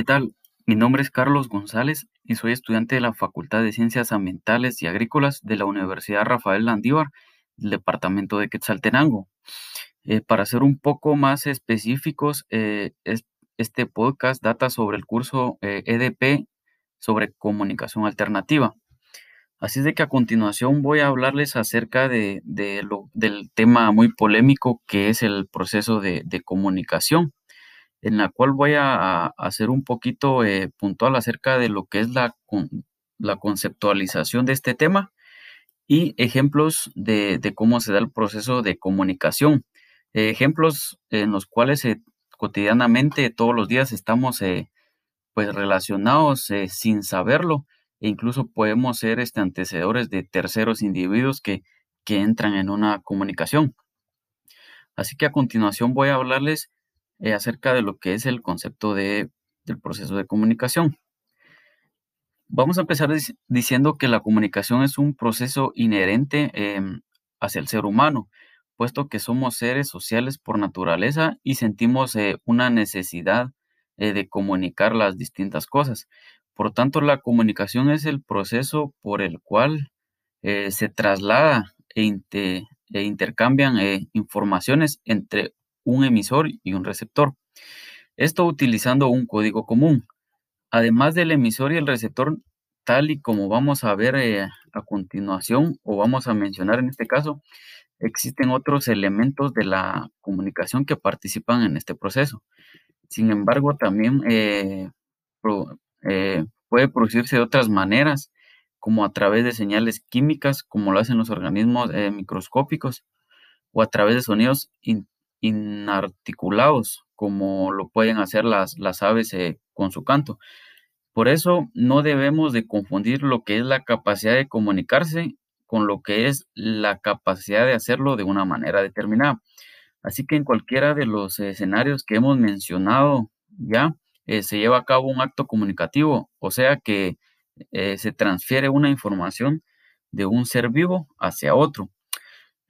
¿Qué tal? Mi nombre es Carlos González y soy estudiante de la Facultad de Ciencias Ambientales y Agrícolas de la Universidad Rafael Landívar, del departamento de Quetzaltenango. Eh, para ser un poco más específicos, eh, este podcast data sobre el curso EDP eh, e sobre comunicación alternativa. Así de que a continuación voy a hablarles acerca de, del tema muy polémico que es el proceso de, comunicación, en la cual voy a, hacer un poquito eh, puntual acerca de lo que es la, la conceptualización de este tema y ejemplos de, cómo se da el proceso de comunicación. ejemplos en los cuales cotidianamente, todos los días estamos eh, pues relacionados eh, sin saberlo e incluso podemos ser este, antecedores de terceros individuos que, que entran en una comunicación. Así que a continuación voy a hablarles eh, acerca de lo que es el concepto de, del proceso de comunicación. Vamos a empezar diciendo que la comunicación es un proceso inherente em, hacia el ser humano, puesto que somos seres sociales por naturaleza y sentimos eh, una necesidad eh, de comunicar las distintas cosas. Por tanto, la comunicación es el proceso por el cual se traslada e, e intercambian informaciones entre un emisor y un receptor. Esto utilizando un código común. Además del emisor y el receptor, tal y como vamos a ver eh, a continuación o vamos a mencionar en este caso, existen otros elementos de la comunicación que participan en este proceso. Sin embargo, también eh, eh, puede producirse de otras maneras, como a través de señales químicas, como lo hacen los organismos microscópicos, o a través de sonidos inarticulados, como lo pueden hacer las, las aves con su canto. Por eso no debemos de confundir lo que es la capacidad de comunicarse con lo que es la capacidad de hacerlo de una manera determinada. Así que en cualquiera de los escenarios que hemos mencionado ya, eh, se lleva a cabo un acto comunicativo, o sea que eh, se transfiere una información de un ser vivo hacia otro.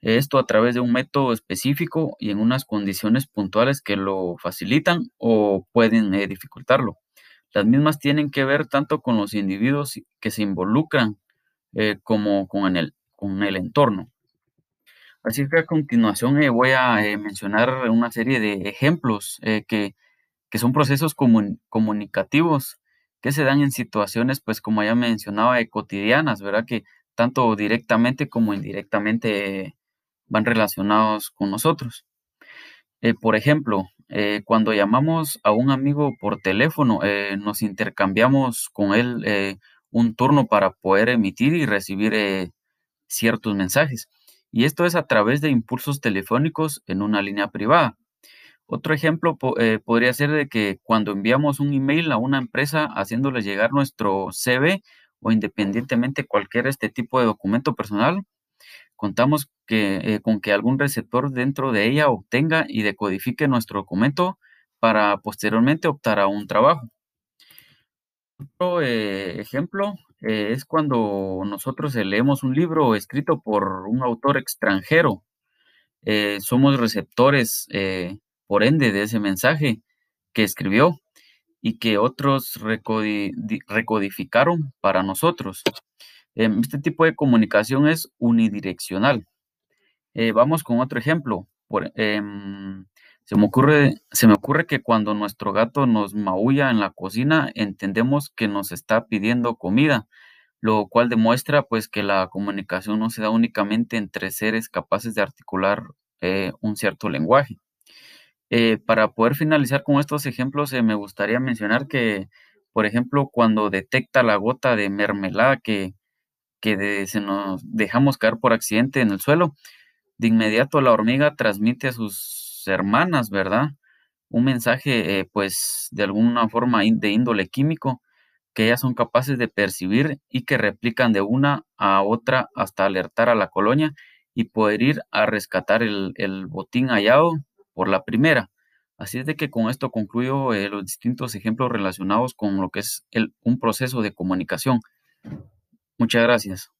Esto a través de un método específico y en unas condiciones puntuales que lo facilitan o pueden eh, dificultarlo. Las mismas tienen que ver tanto con los individuos que se involucran eh, como con el, con el entorno. Así que a continuación eh, voy a mencionar una serie de ejemplos que, son procesos comunicativos que se dan en situaciones, pues como ya mencionaba, cotidianas, ¿verdad? Que tanto directamente como indirectamente van relacionados con nosotros. por ejemplo, eh, cuando llamamos a un amigo por teléfono, eh, nos intercambiamos con él eh, un turno para poder emitir y recibir ciertos mensajes. Y esto es a través de impulsos telefónicos en una línea privada. Otro ejemplo podría ser de que cuando enviamos un email a una empresa haciéndole llegar nuestro CV o independientemente cualquier este tipo de documento personal, Contamos que, eh, con que algún receptor dentro de ella obtenga y decodifique nuestro documento para posteriormente optar a un trabajo. Otro eh, ejemplo eh, es cuando nosotros leemos un libro escrito por un autor extranjero. somos receptores, por ende, de ese mensaje que escribió y que otros recodificaron para nosotros. Em, este tipo de comunicación es unidireccional. Eh, vamos con otro ejemplo. Em, se, me ocurre, se me ocurre que cuando nuestro gato nos maulla en la cocina, entendemos que nos está pidiendo comida, lo cual demuestra pues que la comunicación no se da únicamente entre seres capaces de articular eh, un cierto lenguaje. Eh, para poder finalizar con estos ejemplos, me gustaría mencionar que, por ejemplo, cuando detecta la gota de mermelada que, que se nos dejamos caer por accidente en el suelo, de inmediato la hormiga transmite a sus hermanas, ¿verdad? Un mensaje, eh, pues, de alguna forma de índole químico que ellas son capaces de percibir y que replican de una a otra hasta alertar a la colonia y poder ir a rescatar el, botín hallado por la primera. Así es de que con esto concluyo eh, los distintos ejemplos relacionados con lo que es el, un proceso de comunicación. Muchas gracias.